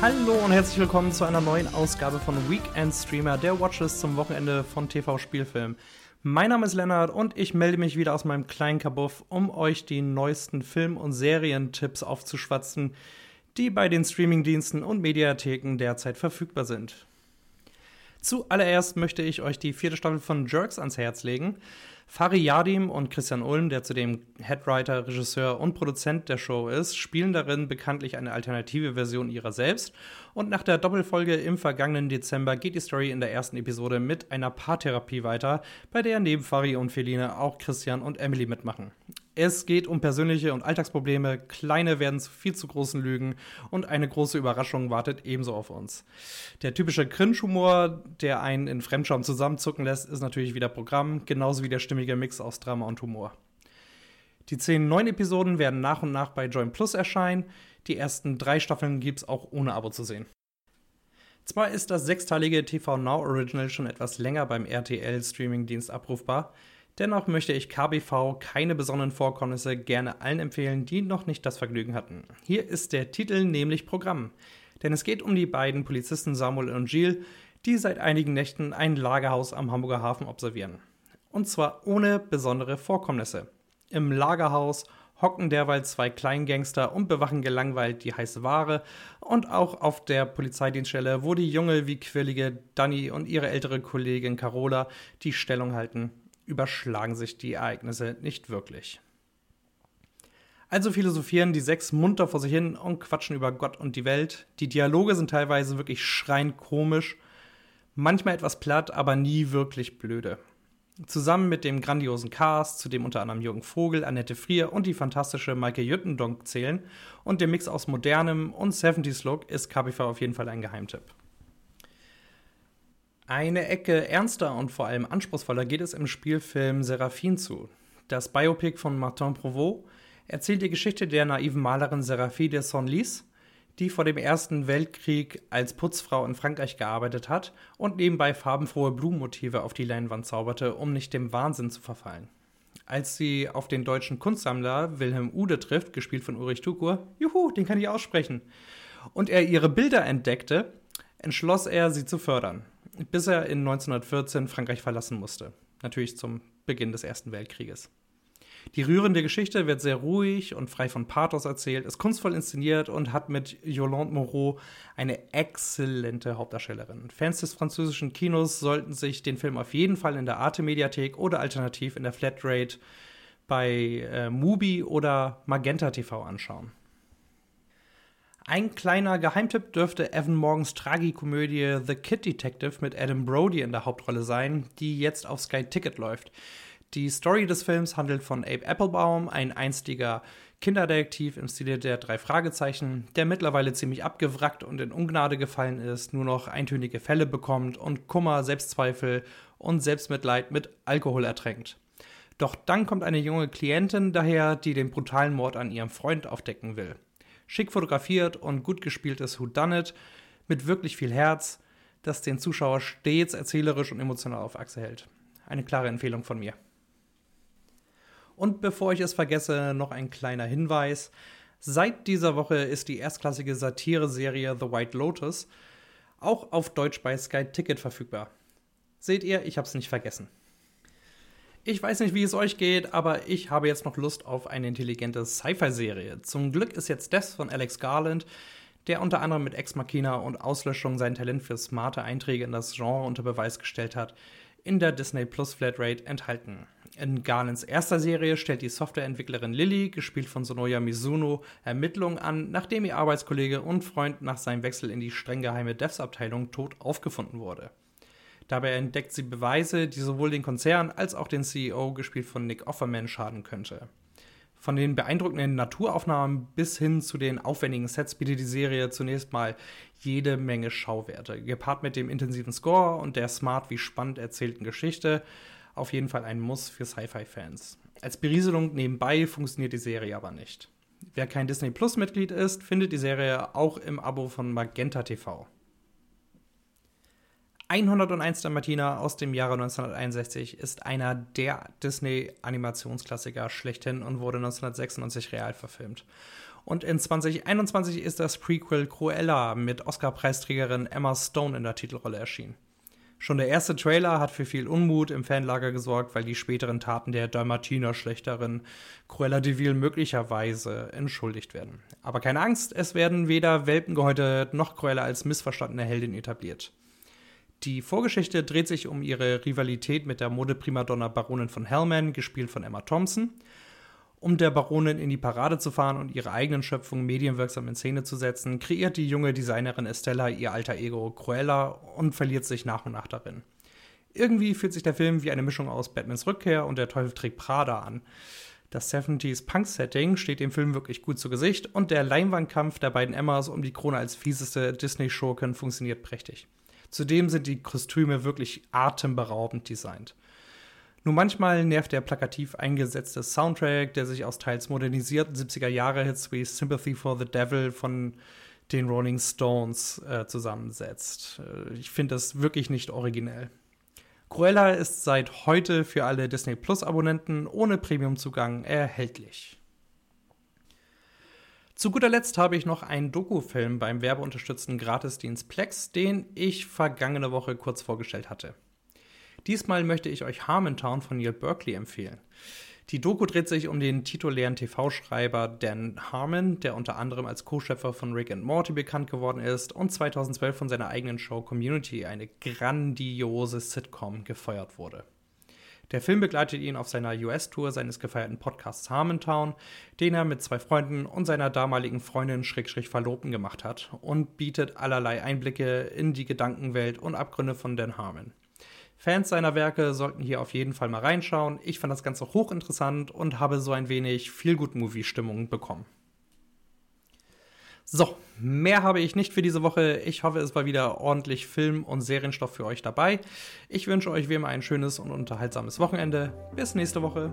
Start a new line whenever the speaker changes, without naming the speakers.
Hallo und herzlich willkommen zu einer neuen Ausgabe von Weekend Streamer, der Watchlist zum Wochenende von TV Spielfilm. Mein Name ist Lennart und ich melde mich wieder aus meinem kleinen Kabuff, um euch die neuesten Film- und Serientipps aufzuschwatzen, die bei den Streamingdiensten und Mediatheken derzeit verfügbar sind. Zuallererst möchte ich euch die vierte Staffel von Jerks ans Herz legen. Fari Yadim und Christian Ulm, der zudem Headwriter, Regisseur und Produzent der Show ist, spielen darin bekanntlich eine alternative Version ihrer selbst. Und nach der Doppelfolge im vergangenen Dezember geht die Story in der ersten Episode mit einer Paartherapie weiter, bei der neben Fari und Feline auch Christian und Emily mitmachen. Es geht um persönliche und Alltagsprobleme, kleine werden zu viel zu großen Lügen und eine große Überraschung wartet ebenso auf uns. Der typische Cringe-Humor, der einen in Fremdscham zusammenzucken lässt, ist natürlich wieder Programm, genauso wie der stimmige Mix aus Drama und Humor. Die zehn neuen Episoden werden nach und nach bei Join Plus erscheinen. Die ersten drei Staffeln gibt es auch ohne Abo zu sehen. Zwar ist das sechsteilige TV Now Original schon etwas länger beim RTL Streamingdienst abrufbar, Dennoch möchte ich KBV keine besonderen Vorkommnisse gerne allen empfehlen, die noch nicht das Vergnügen hatten. Hier ist der Titel nämlich Programm. Denn es geht um die beiden Polizisten Samuel und Gilles, die seit einigen Nächten ein Lagerhaus am Hamburger Hafen observieren. Und zwar ohne besondere Vorkommnisse. Im Lagerhaus hocken derweil zwei Kleingangster und bewachen gelangweilt die heiße Ware. Und auch auf der Polizeidienststelle, wo die junge wie quirlige Dani und ihre ältere Kollegin Carola die Stellung halten, überschlagen sich die Ereignisse nicht wirklich. Also philosophieren die sechs munter vor sich hin und quatschen über Gott und die Welt. Die Dialoge sind teilweise wirklich schreiend komisch, manchmal etwas platt, aber nie wirklich blöde. Zusammen mit dem grandiosen Cast, zu dem unter anderem Jürgen Vogel, Annette Frier und die fantastische Maike Jüttendonk zählen, und dem Mix aus modernem und 70s Look ist KPV auf jeden Fall ein Geheimtipp. Eine Ecke ernster und vor allem anspruchsvoller geht es im Spielfilm Seraphine zu. Das Biopic von Martin Provost erzählt die Geschichte der naiven Malerin Seraphine de Senlis, die vor dem Ersten Weltkrieg als Putzfrau in Frankreich gearbeitet hat und nebenbei farbenfrohe Blumenmotive auf die Leinwand zauberte, um nicht dem Wahnsinn zu verfallen. Als sie auf den deutschen Kunstsammler Wilhelm Ude trifft, gespielt von Ulrich Tukur, juhu, den kann ich aussprechen, und er ihre Bilder entdeckte, entschloss er, sie zu fördern bis er in 1914 Frankreich verlassen musste. Natürlich zum Beginn des Ersten Weltkrieges. Die rührende Geschichte wird sehr ruhig und frei von Pathos erzählt, ist kunstvoll inszeniert und hat mit Yolande Moreau eine exzellente Hauptdarstellerin. Fans des französischen Kinos sollten sich den Film auf jeden Fall in der Arte-Mediathek oder alternativ in der Flatrate bei äh, Mubi oder Magenta TV anschauen. Ein kleiner Geheimtipp dürfte Evan Morgans Tragikomödie The Kid Detective mit Adam Brody in der Hauptrolle sein, die jetzt auf Sky Ticket läuft. Die Story des Films handelt von Abe Applebaum, ein einstiger Kinderdetektiv im Stile der drei Fragezeichen, der mittlerweile ziemlich abgewrackt und in Ungnade gefallen ist, nur noch eintönige Fälle bekommt und Kummer, Selbstzweifel und Selbstmitleid mit Alkohol ertränkt. Doch dann kommt eine junge Klientin daher, die den brutalen Mord an ihrem Freund aufdecken will schick fotografiert und gut gespieltes Whodunit mit wirklich viel Herz, das den Zuschauer stets erzählerisch und emotional auf Achse hält. Eine klare Empfehlung von mir. Und bevor ich es vergesse, noch ein kleiner Hinweis. Seit dieser Woche ist die erstklassige Satire-Serie The White Lotus auch auf Deutsch bei Sky Ticket verfügbar. Seht ihr, ich hab's nicht vergessen. Ich weiß nicht, wie es euch geht, aber ich habe jetzt noch Lust auf eine intelligente Sci-Fi-Serie. Zum Glück ist jetzt Death von Alex Garland, der unter anderem mit Ex Machina und Auslöschung sein Talent für smarte Einträge in das Genre unter Beweis gestellt hat, in der Disney Plus Flatrate enthalten. In Garlands erster Serie stellt die Softwareentwicklerin Lily, gespielt von Sonoya Mizuno, Ermittlungen an, nachdem ihr Arbeitskollege und Freund nach seinem Wechsel in die streng geheime Devs-Abteilung tot aufgefunden wurde. Dabei entdeckt sie Beweise, die sowohl den Konzern als auch den CEO, gespielt von Nick Offerman, schaden könnte. Von den beeindruckenden Naturaufnahmen bis hin zu den aufwendigen Sets bietet die Serie zunächst mal jede Menge Schauwerte. Gepaart mit dem intensiven Score und der smart wie spannend erzählten Geschichte auf jeden Fall ein Muss für Sci-Fi-Fans. Als Berieselung nebenbei funktioniert die Serie aber nicht. Wer kein Disney Plus Mitglied ist, findet die Serie auch im Abo von Magenta TV. 101 Dalmatiner aus dem Jahre 1961 ist einer der Disney-Animationsklassiker schlechthin und wurde 1996 real verfilmt. Und in 2021 ist das Prequel Cruella mit Oscar-Preisträgerin Emma Stone in der Titelrolle erschienen. Schon der erste Trailer hat für viel Unmut im Fanlager gesorgt, weil die späteren Taten der Dalmatiner-Schlechterin Cruella de Vil möglicherweise entschuldigt werden. Aber keine Angst, es werden weder Welpen gehäutet noch Cruella als missverstandene Heldin etabliert. Die Vorgeschichte dreht sich um ihre Rivalität mit der Modeprimadonna Baronin von Hellman, gespielt von Emma Thompson. Um der Baronin in die Parade zu fahren und ihre eigenen Schöpfungen medienwirksam in Szene zu setzen, kreiert die junge Designerin Estella ihr alter Ego Cruella und verliert sich nach und nach darin. Irgendwie fühlt sich der Film wie eine Mischung aus Batmans Rückkehr und Der Teufel trägt Prada an. Das 70s Punk-Setting steht dem Film wirklich gut zu Gesicht und der Leinwandkampf der beiden Emmas um die Krone als fieseste Disney-Schurken funktioniert prächtig. Zudem sind die Kostüme wirklich atemberaubend designt. Nur manchmal nervt der plakativ eingesetzte Soundtrack, der sich aus teils modernisierten 70er-Jahre-Hits wie Sympathy for the Devil von den Rolling Stones äh, zusammensetzt. Äh, ich finde das wirklich nicht originell. Cruella ist seit heute für alle Disney Plus-Abonnenten ohne Premium-Zugang erhältlich. Zu guter Letzt habe ich noch einen Dokufilm beim werbeunterstützten Gratisdienst Plex, den ich vergangene Woche kurz vorgestellt hatte. Diesmal möchte ich euch Harmontown von Neil Berkeley empfehlen. Die Doku dreht sich um den titulären TV-Schreiber Dan Harmon, der unter anderem als Co-Schöpfer von Rick and Morty bekannt geworden ist und 2012 von seiner eigenen Show Community, eine grandiose Sitcom, gefeuert wurde. Der Film begleitet ihn auf seiner US-Tour seines gefeierten Podcasts Harmontown, den er mit zwei Freunden und seiner damaligen Freundin Schrägstrich Verlobten gemacht hat und bietet allerlei Einblicke in die Gedankenwelt und Abgründe von Dan Harmon. Fans seiner Werke sollten hier auf jeden Fall mal reinschauen. Ich fand das Ganze hochinteressant und habe so ein wenig viel gut Movie-Stimmung bekommen. So, mehr habe ich nicht für diese Woche. Ich hoffe, es war wieder ordentlich Film- und Serienstoff für euch dabei. Ich wünsche euch wie immer ein schönes und unterhaltsames Wochenende. Bis nächste Woche.